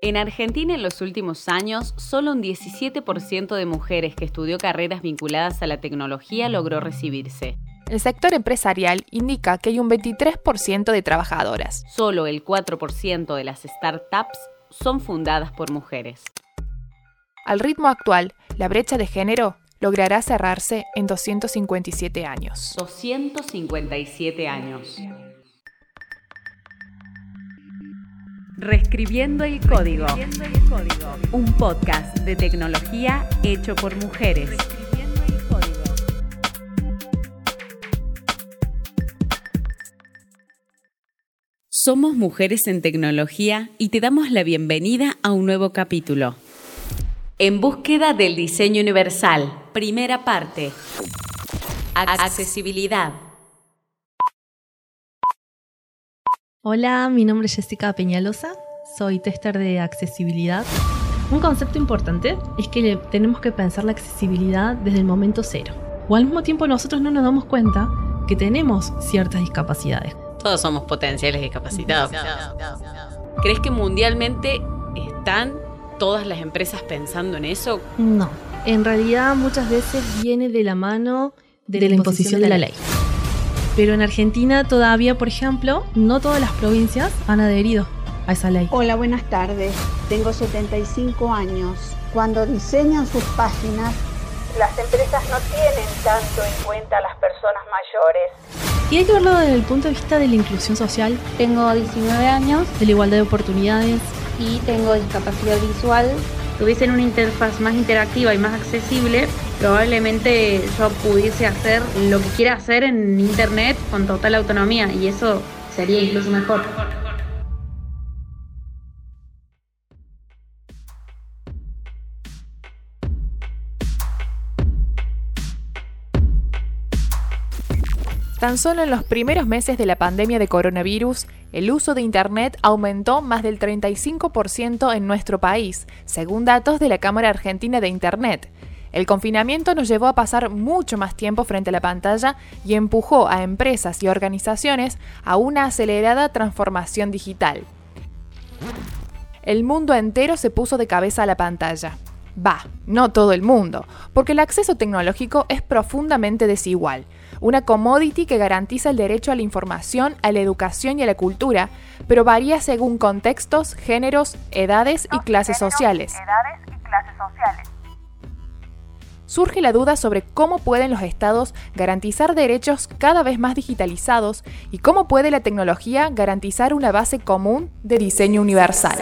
En Argentina en los últimos años, solo un 17% de mujeres que estudió carreras vinculadas a la tecnología logró recibirse. El sector empresarial indica que hay un 23% de trabajadoras. Solo el 4% de las startups son fundadas por mujeres. Al ritmo actual, la brecha de género logrará cerrarse en 257 años. 257 años. Reescribiendo el código. Un podcast de tecnología hecho por mujeres. Somos mujeres en tecnología y te damos la bienvenida a un nuevo capítulo. En búsqueda del diseño universal, primera parte. Accesibilidad. Hola, mi nombre es Jessica Peñalosa, soy tester de accesibilidad. Un concepto importante es que tenemos que pensar la accesibilidad desde el momento cero. O al mismo tiempo nosotros no nos damos cuenta que tenemos ciertas discapacidades. Todos somos potenciales discapacitados. ¿Crees que mundialmente están todas las empresas pensando en eso? No, en realidad muchas veces viene de la mano de, la imposición de la ley. Pero en Argentina todavía, por ejemplo, no todas las provincias han adherido a esa ley. Hola, buenas tardes. Tengo 75 años. Cuando diseñan sus páginas, las empresas no tienen tanto en cuenta a las personas mayores. Y hay que verlo desde el punto de vista de la inclusión social. Tengo 19 años. De la igualdad de oportunidades. Y tengo discapacidad visual tuviesen una interfaz más interactiva y más accesible, probablemente yo pudiese hacer lo que quiera hacer en Internet con total autonomía y eso sería incluso mejor. Tan solo en los primeros meses de la pandemia de coronavirus, el uso de Internet aumentó más del 35% en nuestro país, según datos de la Cámara Argentina de Internet. El confinamiento nos llevó a pasar mucho más tiempo frente a la pantalla y empujó a empresas y organizaciones a una acelerada transformación digital. El mundo entero se puso de cabeza a la pantalla. Va, no todo el mundo, porque el acceso tecnológico es profundamente desigual una commodity que garantiza el derecho a la información, a la educación y a la cultura, pero varía según contextos, géneros, edades y clases sociales. Surge la duda sobre cómo pueden los estados garantizar derechos cada vez más digitalizados y cómo puede la tecnología garantizar una base común de diseño universal.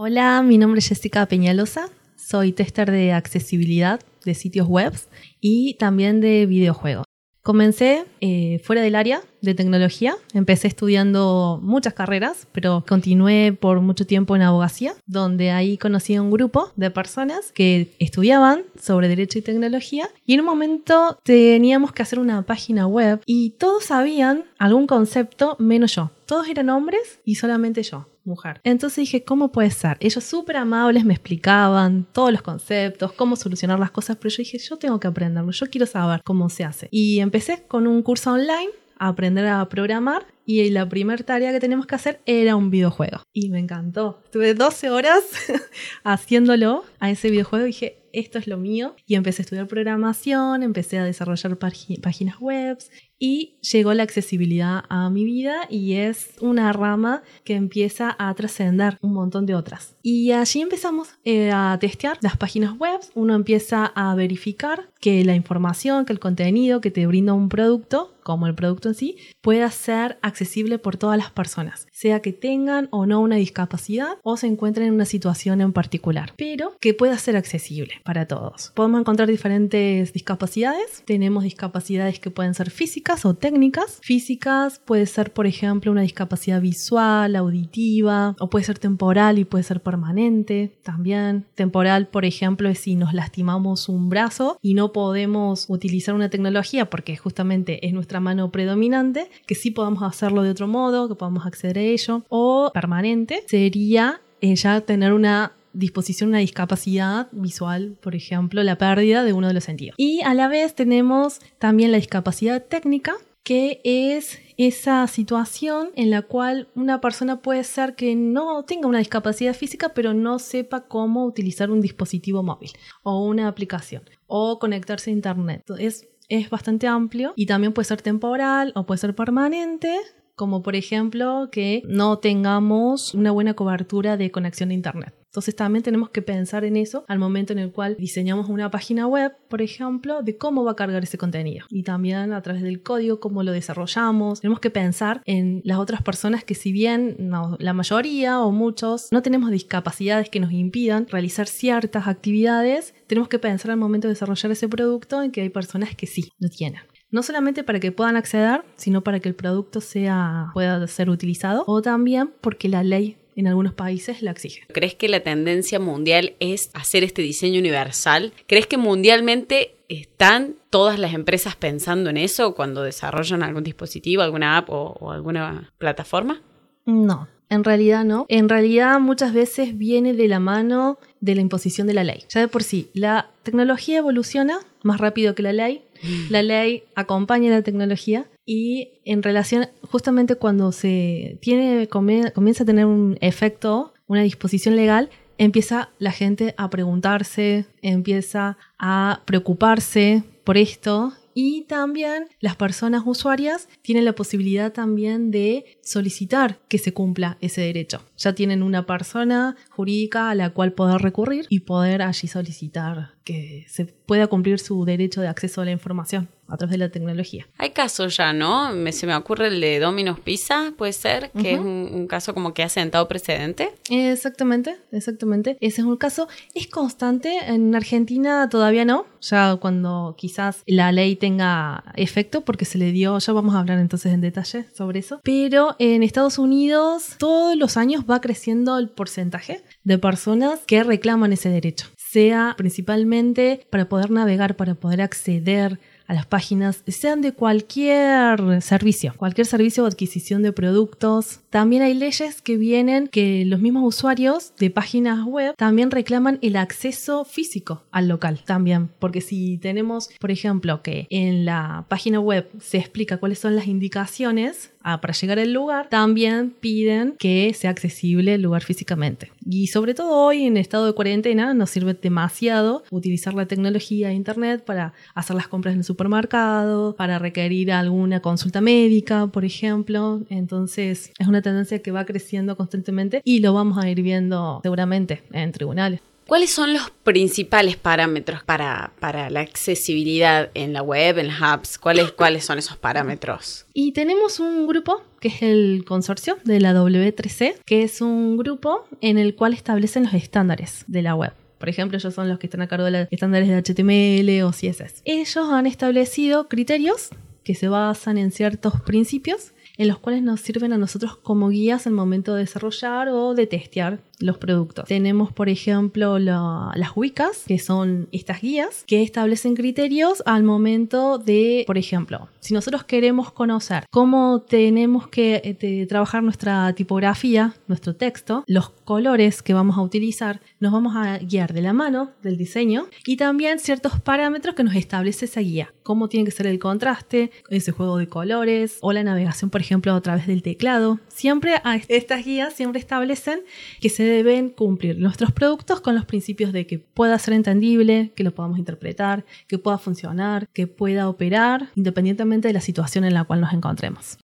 Hola, mi nombre es Jessica Peñalosa, soy tester de accesibilidad de sitios web y también de videojuegos. Comencé eh, fuera del área de tecnología, empecé estudiando muchas carreras, pero continué por mucho tiempo en abogacía, donde ahí conocí a un grupo de personas que estudiaban sobre derecho y tecnología y en un momento teníamos que hacer una página web y todos sabían algún concepto menos yo. Todos eran hombres y solamente yo mujer. Entonces dije, ¿cómo puede ser? Ellos súper amables me explicaban todos los conceptos, cómo solucionar las cosas, pero yo dije, yo tengo que aprenderlo, yo quiero saber cómo se hace. Y empecé con un curso online a aprender a programar y la primera tarea que teníamos que hacer era un videojuego. Y me encantó. Estuve 12 horas haciéndolo a ese videojuego y dije, esto es lo mío. Y empecé a estudiar programación, empecé a desarrollar páginas web y llegó la accesibilidad a mi vida y es una rama que empieza a trascender un montón de otras. Y allí empezamos eh, a testear las páginas web, uno empieza a verificar que la información, que el contenido que te brinda un producto, como el producto en sí, pueda ser accesible por todas las personas, sea que tengan o no una discapacidad o se encuentren en una situación en particular, pero que pueda ser accesible para todos. Podemos encontrar diferentes discapacidades, tenemos discapacidades que pueden ser físicas, o técnicas. Físicas puede ser, por ejemplo, una discapacidad visual, auditiva, o puede ser temporal y puede ser permanente también. Temporal, por ejemplo, es si nos lastimamos un brazo y no podemos utilizar una tecnología porque justamente es nuestra mano predominante, que sí podamos hacerlo de otro modo, que podamos acceder a ello. O permanente sería ya tener una disposición, una discapacidad visual, por ejemplo, la pérdida de uno de los sentidos. Y a la vez tenemos también la discapacidad técnica, que es esa situación en la cual una persona puede ser que no tenga una discapacidad física, pero no sepa cómo utilizar un dispositivo móvil o una aplicación o conectarse a Internet. Es, es bastante amplio y también puede ser temporal o puede ser permanente como por ejemplo que no tengamos una buena cobertura de conexión a Internet. Entonces también tenemos que pensar en eso al momento en el cual diseñamos una página web, por ejemplo, de cómo va a cargar ese contenido. Y también a través del código, cómo lo desarrollamos. Tenemos que pensar en las otras personas que si bien la mayoría o muchos no tenemos discapacidades que nos impidan realizar ciertas actividades, tenemos que pensar al momento de desarrollar ese producto en que hay personas que sí lo tienen no solamente para que puedan acceder, sino para que el producto sea, pueda ser utilizado, o también porque la ley en algunos países la exige. ¿Crees que la tendencia mundial es hacer este diseño universal? ¿Crees que mundialmente están todas las empresas pensando en eso cuando desarrollan algún dispositivo, alguna app o, alguna plataforma? No, en realidad no. En realidad muchas veces viene de la mano de la imposición de la ley. Ya de por sí, la tecnología evoluciona más rápido que la ley. La ley acompaña la tecnología y en relación, justamente cuando se tiene, comienza a tener un efecto, una disposición legal, empieza la gente a preguntarse, empieza a preocuparse por esto y también las personas usuarias tienen la posibilidad también de solicitar que se cumpla ese derecho. Ya tienen una persona jurídica a la cual poder recurrir y poder allí solicitar que se pueda cumplir su derecho de acceso a la información a través de la tecnología. Hay casos ya, ¿no? Me, se me ocurre el de Domino's Pizza, puede ser, que es un, caso como que ha sentado precedente. Exactamente, exactamente. Ese es un caso. Es constante, en Argentina todavía no, ya cuando quizás la ley tenga efecto, porque se le dio, ya vamos a hablar entonces en detalle sobre eso, pero en Estados Unidos todos los años va creciendo el porcentaje de personas que reclaman ese derecho sea principalmente para poder navegar, para poder acceder a las páginas, sean de cualquier servicio, cualquier servicio o adquisición de productos. También hay leyes que vienen que los mismos usuarios de páginas web también reclaman el acceso físico al local también, porque si tenemos, por ejemplo, que en la página web se explica cuáles son las indicaciones para llegar al lugar, también piden que sea accesible el lugar físicamente. Y sobre todo hoy en estado de cuarentena nos sirve demasiado utilizar la tecnología de internet para hacer las compras en el supermercado, para requerir alguna consulta médica, por ejemplo. Entonces es una tendencia que va creciendo constantemente y lo vamos a ir viendo seguramente en tribunales. ¿Cuáles son los principales parámetros para, para, la accesibilidad en la web, en las apps? ¿Cuáles, ¿Cuáles son esos parámetros? Y tenemos un grupo que es el consorcio de la W3C, que es un grupo en el cual establecen los estándares de la web. Por ejemplo, ellos son los que están a cargo de los estándares de HTML o CSS. Ellos han establecido criterios que se basan en ciertos principios en los cuales nos sirven a nosotros como guías el momento de desarrollar o de testear los productos. Tenemos, por ejemplo, las WICAS, que son estas guías que establecen criterios al momento de, por ejemplo, si nosotros queremos conocer cómo tenemos que eh, trabajar nuestra tipografía, nuestro texto, los colores que vamos a utilizar, nos vamos a guiar de la mano del diseño y también ciertos parámetros que nos establece esa guía. Cómo tiene que ser el contraste, ese juego de colores o la navegación, por ejemplo, a través del teclado. Siempre estas guías siempre establecen que se deben cumplir nuestros productos con los principios de que pueda ser entendible, que lo podamos interpretar, que pueda funcionar, que pueda operar, independientemente de la situación en la cual nos encontremos.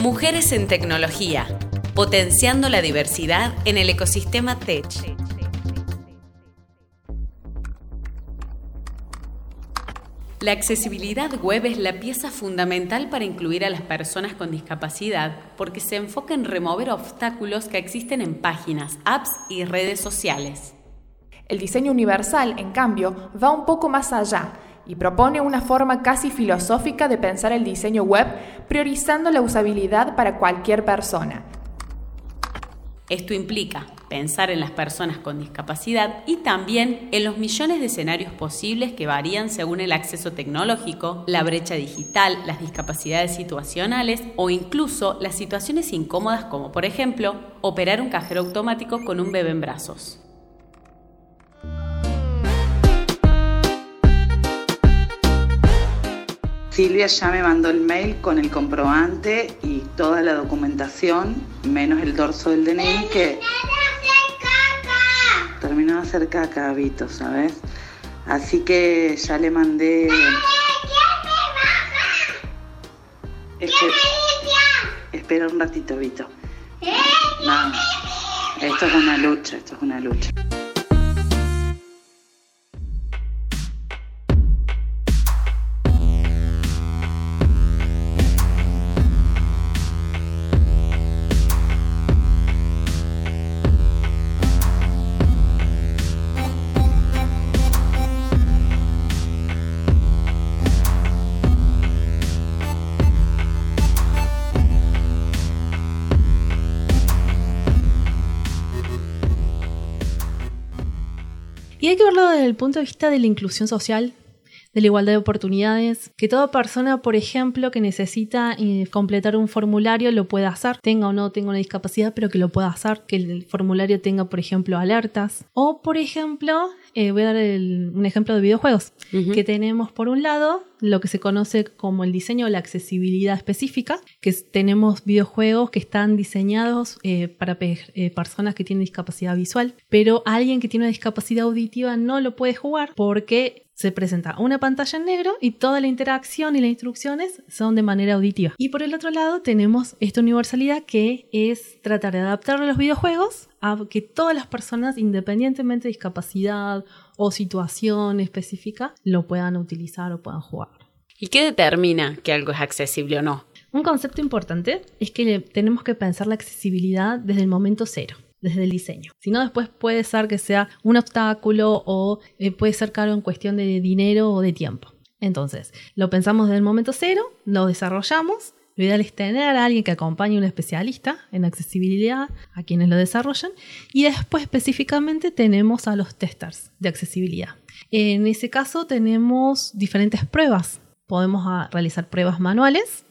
Mujeres en tecnología, potenciando la diversidad en el ecosistema Tech. La accesibilidad web es la pieza fundamental para incluir a las personas con discapacidad porque se enfoca en remover obstáculos que existen en páginas, apps y redes sociales. El diseño universal, en cambio, va un poco más allá y propone una forma casi filosófica de pensar el diseño web priorizando la usabilidad para cualquier persona. Esto implica pensar en las personas con discapacidad y también en los millones de escenarios posibles que varían según el acceso tecnológico, la brecha digital, las discapacidades situacionales o incluso las situaciones incómodas como por ejemplo operar un cajero automático con un bebé en brazos. Silvia ya me mandó el mail con el comprobante y toda la documentación, menos el dorso del DNI que... Terminó de hacer caca, Vito, ¿sabes? Así que ya le mandé... Espera un ratito, Vito. No, esto es una lucha, esto es una lucha. Y hay que verlo desde el punto de vista de la inclusión social, de la igualdad de oportunidades, que toda persona, por ejemplo, que necesita eh, completar un formulario lo pueda hacer, tenga o no tenga una discapacidad, pero que lo pueda hacer, que el formulario tenga, por ejemplo, alertas. O, por ejemplo, eh, voy a dar un ejemplo de videojuegos, que tenemos por un lado lo que se conoce como el diseño o la accesibilidad específica, que tenemos videojuegos que están diseñados eh, para eh, personas que tienen discapacidad visual, pero alguien que tiene una discapacidad auditiva no lo puede jugar porque se presenta una pantalla en negro y toda la interacción y las instrucciones son de manera auditiva. Y por el otro lado tenemos esta universalidad que es tratar de adaptar los videojuegos a que todas las personas, independientemente de discapacidad o situación específica, lo puedan utilizar o puedan jugar. ¿Y qué determina que algo es accesible o no? Un concepto importante es que tenemos que pensar la accesibilidad desde el momento cero desde el diseño. Si no, después puede ser que sea un obstáculo o eh, puede ser caro en cuestión de dinero o de tiempo. Entonces, lo pensamos desde el momento cero, lo desarrollamos. Lo ideal es tener a alguien que acompañe a un especialista en accesibilidad, a quienes lo desarrollan, y después específicamente tenemos a los testers de accesibilidad. En ese caso tenemos diferentes pruebas. Podemos ah, realizar pruebas manuales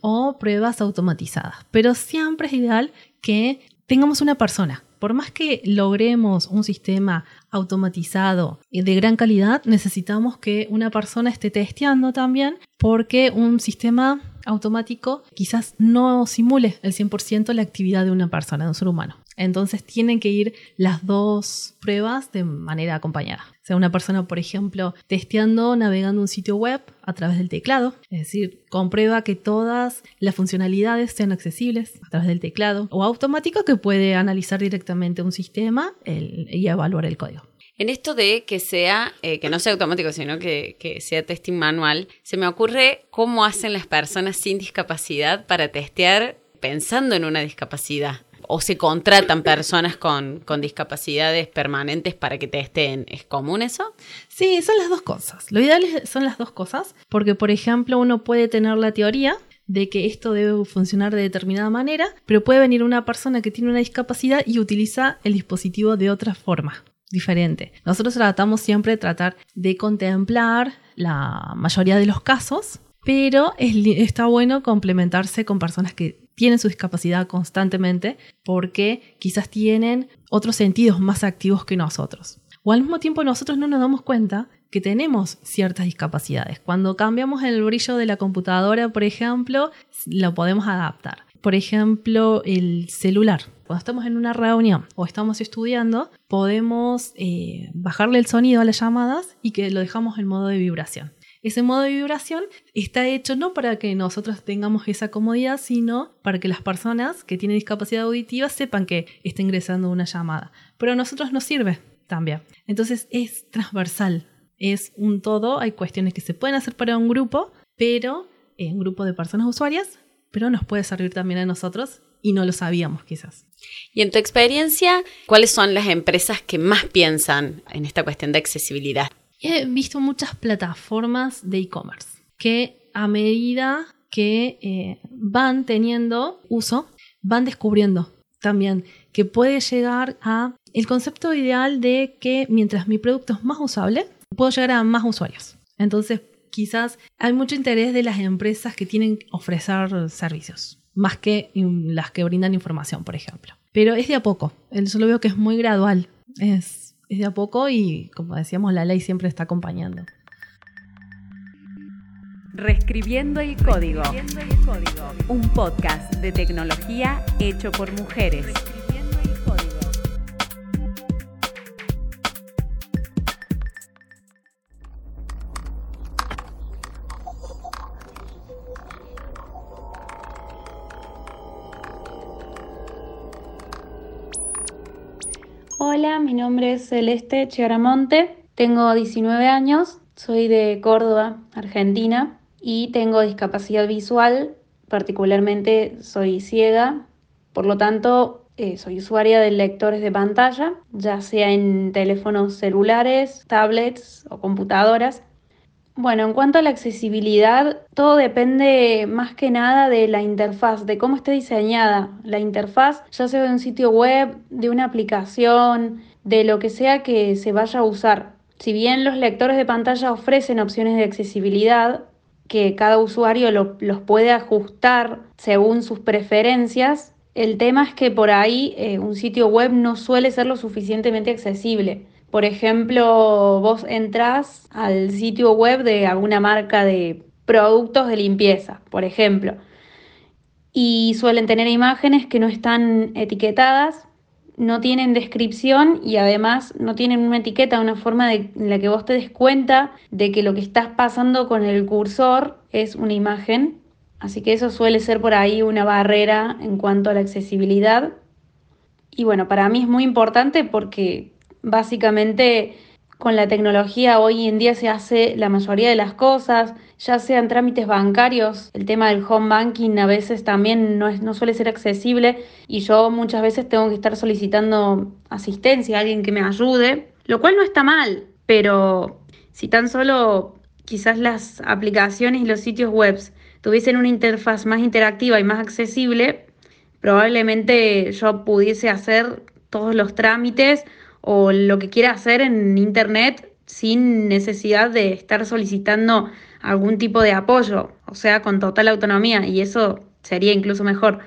o pruebas automatizadas, pero siempre es ideal que tengamos una persona. Por más que logremos un sistema automatizado de gran calidad, necesitamos que una persona esté testeando también porque un sistema automático quizás no simule el 100% la actividad de una persona, de un ser humano. Entonces tienen que ir las dos pruebas de manera acompañada. O sea, una persona, por ejemplo, testeando, navegando un sitio web a través del teclado, es decir, comprueba que todas las funcionalidades sean accesibles a través del teclado, o automático que puede analizar directamente un sistema y evaluar el código. En esto de que sea, eh, que no sea automático, sino que, sea testing manual, se me ocurre cómo hacen las personas sin discapacidad para testear pensando en una discapacidad o se contratan personas con, discapacidades permanentes para que te estén. ¿Es común eso? Sí, son las dos cosas. Lo ideal son las dos cosas, porque por ejemplo uno puede tener la teoría de que esto debe funcionar de determinada manera, pero puede venir una persona que tiene una discapacidad y utiliza el dispositivo de otra forma diferente. Nosotros tratamos siempre de tratar de contemplar la mayoría de los casos, pero está bueno complementarse con personas que tienen su discapacidad constantemente porque quizás tienen otros sentidos más activos que nosotros. O al mismo tiempo nosotros no nos damos cuenta que tenemos ciertas discapacidades. Cuando cambiamos el brillo de la computadora, por ejemplo, lo podemos adaptar. Por ejemplo, el celular. Cuando estamos en una reunión o estamos estudiando, podemos eh, bajarle el sonido a las llamadas y que lo dejamos en modo de vibración. Ese modo de vibración está hecho no para que nosotros tengamos esa comodidad, sino para que las personas que tienen discapacidad auditiva sepan que está ingresando una llamada. Pero a nosotros nos sirve también. Entonces es transversal, es un todo. Hay cuestiones que se pueden hacer para un grupo, pero en un grupo de personas usuarias, pero nos puede servir también a nosotros y no lo sabíamos quizás. Y en tu experiencia, ¿cuáles son las empresas que más piensan en esta cuestión de accesibilidad? he visto muchas plataformas de e-commerce que a medida que eh, van teniendo uso, van descubriendo también que puede llegar a el concepto ideal de que mientras mi producto es más usable, puedo llegar a más usuarios. Entonces, quizás hay mucho interés de las empresas que tienen que ofrecer servicios, más que las que brindan información, por ejemplo. Pero es de a poco, yo lo veo que es muy gradual, es, de a poco y como decíamos, la ley siempre está acompañando. Reescribiendo el código. Un podcast de tecnología hecho por mujeres. Hola, mi nombre es Celeste Chiaramonte, tengo 19 años, soy de Córdoba, Argentina y tengo discapacidad visual, particularmente soy ciega, por lo tanto eh, soy usuaria de lectores de pantalla, ya sea en teléfonos celulares, tablets o computadoras. Bueno, en cuanto a la accesibilidad, todo depende más que nada de la interfaz, de cómo esté diseñada la interfaz, ya sea de un sitio web, de una aplicación, de lo que sea que se vaya a usar. Si bien los lectores de pantalla ofrecen opciones de accesibilidad, que cada usuario los puede ajustar según sus preferencias. El tema es que por ahí eh, un sitio web no suele ser lo suficientemente accesible. Por ejemplo, vos entras al sitio web de alguna marca de productos de limpieza, por ejemplo, y suelen tener imágenes que no están etiquetadas no tienen descripción y además no tienen una etiqueta, una forma de, en la que vos te des cuenta de que lo que estás pasando con el cursor es una imagen. Así que eso suele ser por ahí una barrera en cuanto a la accesibilidad. Y bueno, para mí es muy importante porque básicamente con la tecnología hoy en día se hace la mayoría de las cosas, ya sean trámites bancarios, el tema del home banking a veces también no, suele ser accesible y yo muchas veces tengo que estar solicitando asistencia, alguien que me ayude, lo cual no está mal, pero si tan solo quizás las aplicaciones y los sitios web tuviesen una interfaz más interactiva y más accesible, probablemente yo pudiese hacer todos los trámites o lo que quiera hacer en Internet sin necesidad de estar solicitando algún tipo de apoyo, o sea, con total autonomía, y eso sería incluso mejor.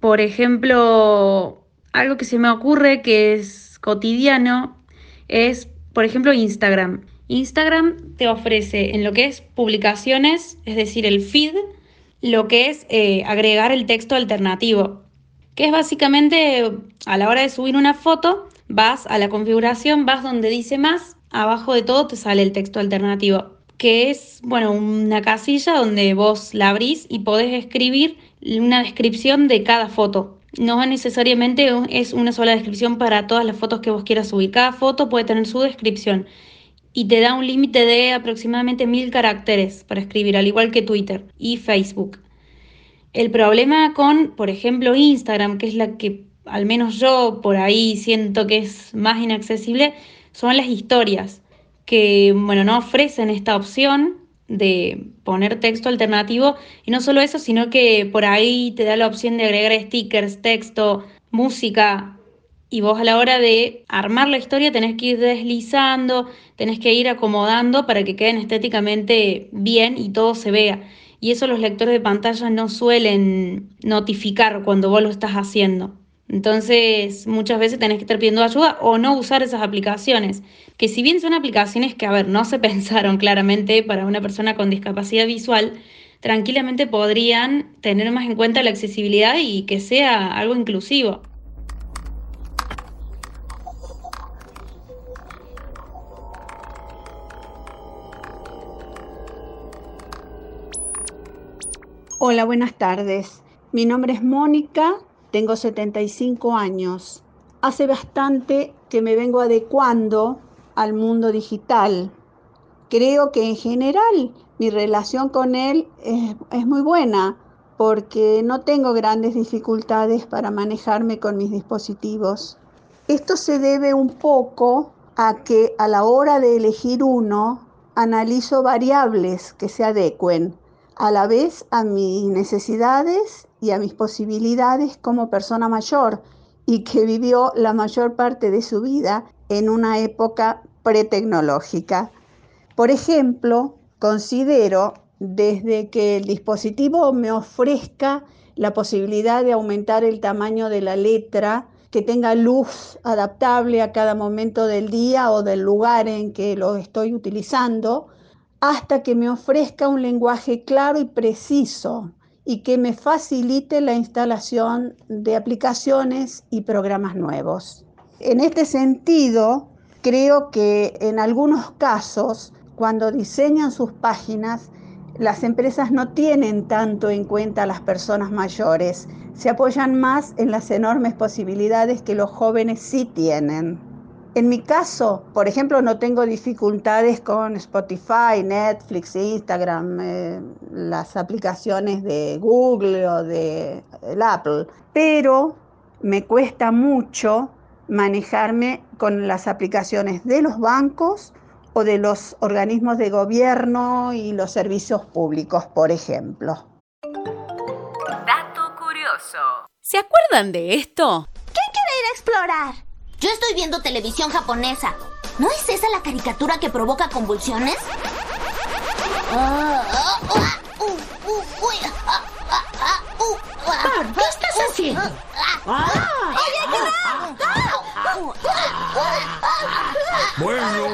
Por ejemplo, algo que se me ocurre que es cotidiano es, por ejemplo, Instagram. Instagram te ofrece en lo que es publicaciones, es decir, el feed, lo que es eh, agregar el texto alternativo, que es básicamente a la hora de subir una foto, vas a la configuración, vas donde dice más, abajo de todo te sale el texto alternativo, que es, bueno, una casilla donde vos la abrís y podés escribir una descripción de cada foto. No necesariamente es una sola descripción para todas las fotos que vos quieras subir. Cada foto puede tener su descripción y te da un límite de aproximadamente mil caracteres para escribir, al igual que Twitter y Facebook. El problema con, por ejemplo, Instagram, que es la que al menos yo por ahí siento que es más inaccesible, son las historias, que bueno, no ofrecen esta opción de poner texto alternativo y no solo eso, sino que por ahí te da la opción de agregar stickers, texto, música y vos a la hora de armar la historia tenés que ir deslizando, tenés que ir acomodando para que queden estéticamente bien y todo se vea. Y eso los lectores de pantalla no suelen notificar cuando vos lo estás haciendo. Entonces, muchas veces tenés que estar pidiendo ayuda o no usar esas aplicaciones, que si bien son aplicaciones que, a ver, no se pensaron claramente para una persona con discapacidad visual, tranquilamente podrían tener más en cuenta la accesibilidad y que sea algo inclusivo. Hola, buenas tardes. Mi nombre es Mónica tengo 75 años. Hace bastante que me vengo adecuando al mundo digital. Creo que en general mi relación con él es, muy buena porque no tengo grandes dificultades para manejarme con mis dispositivos. Esto se debe un poco a que a la hora de elegir uno analizo variables que se adecuen a la vez a mis necesidades y a mis posibilidades como persona mayor y que vivió la mayor parte de su vida en una época pretecnológica. Por ejemplo, considero desde que el dispositivo me ofrezca la posibilidad de aumentar el tamaño de la letra, que tenga luz adaptable a cada momento del día o del lugar en que lo estoy utilizando, hasta que me ofrezca un lenguaje claro y preciso y que me facilite la instalación de aplicaciones y programas nuevos. En este sentido, creo que en algunos casos, cuando diseñan sus páginas, las empresas no tienen tanto en cuenta a las personas mayores, se apoyan más en las enormes posibilidades que los jóvenes sí tienen. En mi caso, por ejemplo, no tengo dificultades con Spotify, Netflix, Instagram, eh, las aplicaciones de Google o de Apple, pero me cuesta mucho manejarme con las aplicaciones de los bancos o de los organismos de gobierno y los servicios públicos, por ejemplo. Dato curioso. ¿Se acuerdan de esto? ¿Quién quiere ir a explorar? Yo estoy viendo televisión japonesa. ¿No es esa la caricatura que provoca convulsiones? ¿qué estás haciendo? Bueno,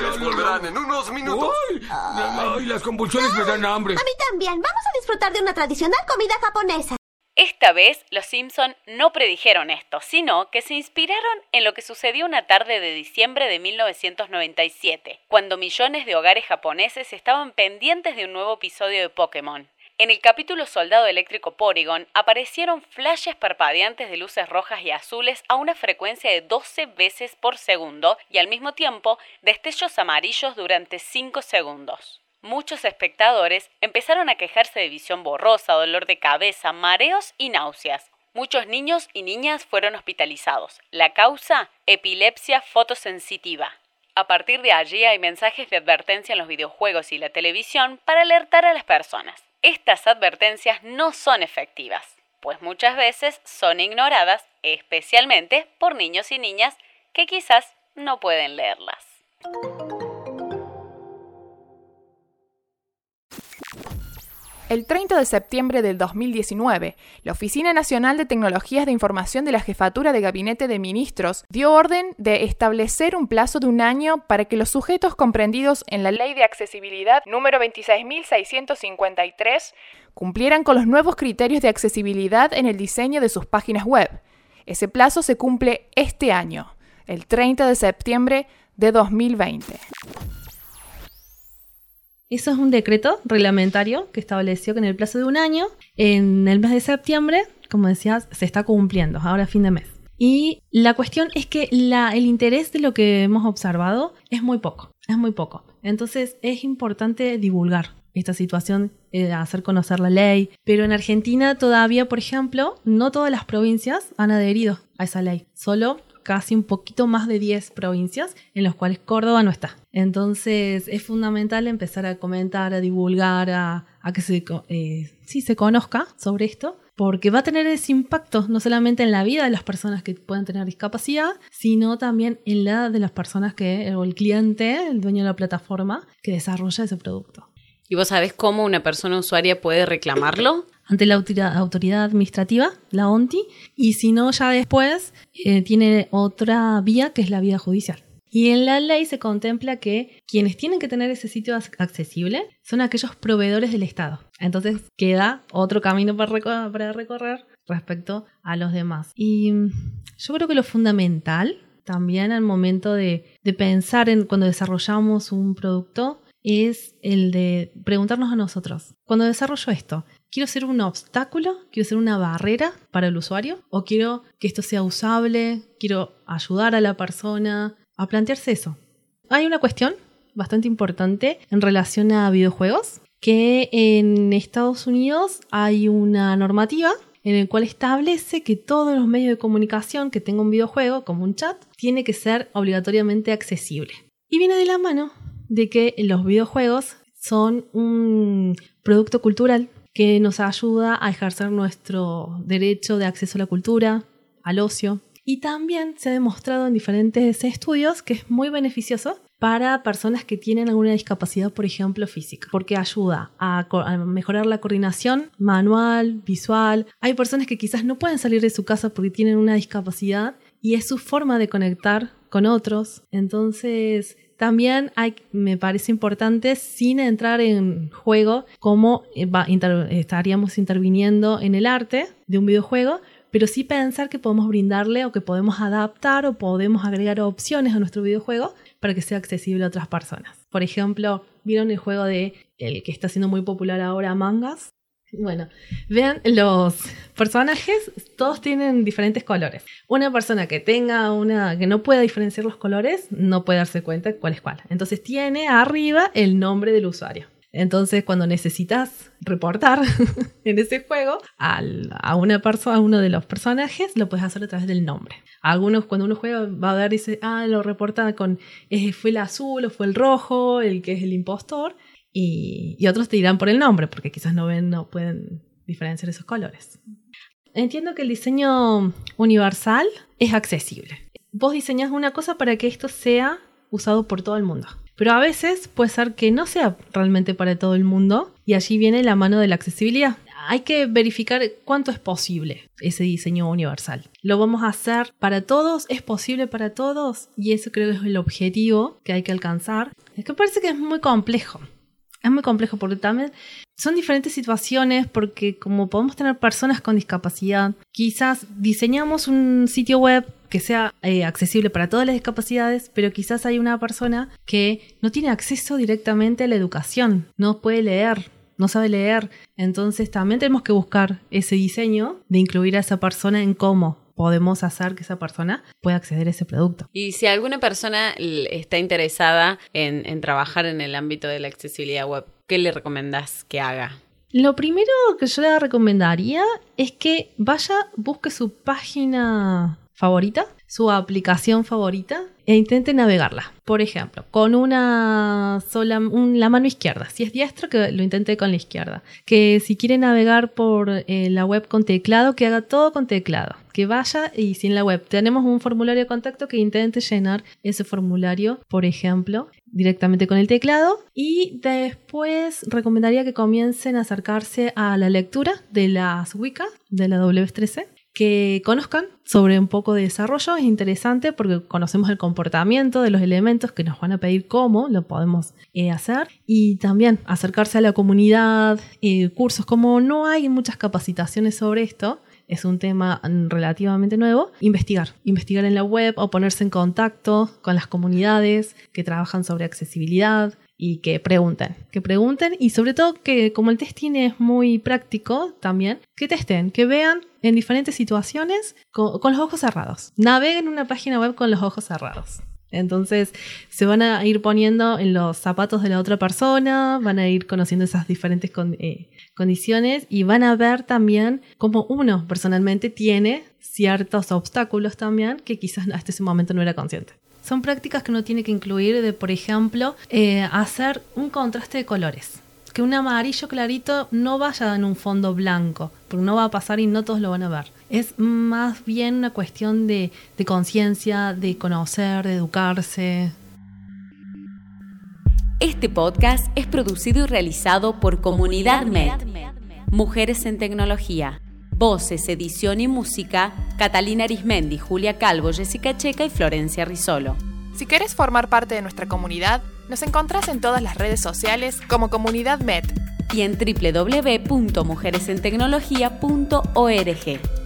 Los volverán en unos minutos. Ay, las convulsiones me dan hambre. A mí también. Vamos a disfrutar de una tradicional comida japonesa. Esta vez los Simpson no predijeron esto, sino que se inspiraron en lo que sucedió una tarde de diciembre de 1997, cuando millones de hogares japoneses estaban pendientes de un nuevo episodio de Pokémon. En el capítulo Soldado Eléctrico Porygon aparecieron flashes parpadeantes de luces rojas y azules a una frecuencia de 12 veces por segundo y al mismo tiempo destellos amarillos durante 5 segundos. Muchos espectadores empezaron a quejarse de visión borrosa, dolor de cabeza, mareos y náuseas. Muchos niños y niñas fueron hospitalizados. La causa, epilepsia fotosensitiva. A partir de allí hay mensajes de advertencia en los videojuegos y la televisión para alertar a las personas. Estas advertencias no son efectivas, pues muchas veces son ignoradas, especialmente por niños y niñas que quizás no pueden leerlas. El 30 de septiembre del 2019, la Oficina Nacional de Tecnologías de Información de la Jefatura de Gabinete de Ministros dio orden de establecer un plazo de un año para que los sujetos comprendidos en la Ley de Accesibilidad número 26.653 cumplieran con los nuevos criterios de accesibilidad en el diseño de sus páginas web. Ese plazo se cumple este año, el 30 de septiembre de 2020. Eso es un decreto reglamentario que estableció que en el plazo de un año, en el mes de septiembre, como decías, se está cumpliendo, ahora fin de mes. Y la cuestión es que el interés de lo que hemos observado es muy poco, es muy poco. Entonces es importante divulgar esta situación, eh, hacer conocer la ley. Pero en Argentina todavía, por ejemplo, no todas las provincias han adherido a esa ley. Solo casi un poquito más de 10 provincias en las cuales Córdoba no está. Entonces es fundamental empezar a comentar, a divulgar, a, que se, eh, se conozca sobre esto, porque va a tener ese impacto no solamente en la vida de las personas que pueden tener discapacidad, sino también en la de las personas que, o el cliente, el dueño de la plataforma, que desarrolla ese producto. ¿Y vos sabés cómo una persona usuaria puede reclamarlo? Ante la autoridad administrativa, la ONTI, y si no, ya después eh, tiene otra vía que es la vía judicial. Y en la ley se contempla que quienes tienen que tener ese sitio accesible son aquellos proveedores del Estado. Entonces queda otro camino para recorrer, respecto a los demás. Y mm, yo creo que lo fundamental también al momento de, de pensar en cuando desarrollamos un producto es el de preguntarnos a nosotros, cuando desarrollo esto, ¿quiero ser un obstáculo? ¿Quiero ser una barrera para el usuario? ¿O quiero que esto sea usable? ¿Quiero ayudar a la persona a plantearse eso? Hay una cuestión bastante importante en relación a videojuegos, que en Estados Unidos hay una normativa en el cual establece que todos los medios de comunicación que tenga un videojuego, como un chat, tiene que ser obligatoriamente accesible. Y viene de la mano de que los videojuegos son un producto cultural que nos ayuda a ejercer nuestro derecho de acceso a la cultura, al ocio. Y también se ha demostrado en diferentes estudios que es muy beneficioso para personas que tienen alguna discapacidad, por ejemplo, física, porque ayuda a, mejorar la coordinación manual, visual. Hay personas que quizás no pueden salir de su casa porque tienen una discapacidad y es su forma de conectar con otros. Entonces, también me parece importante, sin entrar en juego, cómo eh, estaríamos interviniendo en el arte de un videojuego, pero sí pensar que podemos brindarle o que podemos adaptar o podemos agregar opciones a nuestro videojuego para que sea accesible a otras personas. Por ejemplo, ¿vieron el juego de el que está siendo muy popular ahora, Mangas? Bueno, vean los personajes, todos tienen diferentes colores. Una persona que tenga una que no pueda diferenciar los colores no puede darse cuenta cuál es cuál. Entonces tiene arriba el nombre del usuario. Entonces, cuando necesitas reportar en ese juego a una persona, a uno de los personajes, lo puedes hacer a través del nombre. Algunos, cuando uno juega, va a ver y dice, ah, lo reporta con, eh, fue el azul o fue el rojo, el que es el impostor. Y, y otros te dirán por el nombre, porque quizás no ven, no pueden diferenciar esos colores. Entiendo que el diseño universal es accesible. Vos diseñas una cosa para que esto sea usado por todo el mundo. Pero a veces puede ser que no sea realmente para todo el mundo y allí viene la mano de la accesibilidad. Hay que verificar cuánto es posible ese diseño universal. ¿Lo vamos a hacer para todos? ¿Es posible para todos? Y eso creo que es el objetivo que hay que alcanzar. Es que parece que es muy complejo. Es muy complejo porque también son diferentes situaciones porque como podemos tener personas con discapacidad, quizás diseñamos un sitio web que sea eh, accesible para todas las discapacidades, pero quizás hay una persona que no tiene acceso directamente a la educación, no puede leer, no sabe leer. Entonces también tenemos que buscar ese diseño de incluir a esa persona en cómo podemos hacer que esa persona pueda acceder a ese producto. Y si alguna persona está interesada en, en trabajar en el ámbito de la accesibilidad web, ¿qué le recomendás que haga? Lo primero que yo le recomendaría es que vaya, busque su página favorita, su aplicación favorita e intente navegarla. Por ejemplo, con una sola, la mano izquierda. Si es diestro, que lo intente con la izquierda. Que si quiere navegar por eh, la web con teclado, que haga todo con teclado. Que vaya y si en la web tenemos un formulario de contacto, que intente llenar ese formulario, por ejemplo, directamente con el teclado. Y después recomendaría que comiencen a acercarse a la lectura de las Wicca de la W3C que conozcan sobre un poco de desarrollo. Es interesante porque conocemos el comportamiento de los elementos que nos van a pedir cómo lo podemos eh, hacer y también acercarse a la comunidad, eh, cursos. Como no hay muchas capacitaciones sobre esto, es un tema relativamente nuevo, investigar, investigar en la web o ponerse en contacto con las comunidades que trabajan sobre accesibilidad, y que pregunten, que pregunten y sobre todo que como el testing es muy práctico también, que testen, que vean en diferentes situaciones con, los ojos cerrados. Naveguen una página web con los ojos cerrados. Entonces se van a ir poniendo en los zapatos de la otra persona, van a ir conociendo esas diferentes eh, condiciones y van a ver también cómo uno personalmente tiene ciertos obstáculos también que quizás hasta ese momento no era consciente. Son prácticas que uno tiene que incluir de, por ejemplo, eh, hacer un contraste de colores. Que un amarillo clarito no vaya en un fondo blanco, porque no va a pasar y no todos lo van a ver. Es más bien una cuestión de, de conciencia, de conocer, de educarse. Este podcast es producido y realizado por Comunidad Med, Mujeres en Tecnología. Voces, edición y música, Catalina Arismendi, Julia Calvo, Jessica Checa y Florencia Risolo. Si quieres formar parte de nuestra comunidad, nos encontrás en todas las redes sociales como Comunidad Med y en www.mujeresentecnología.org.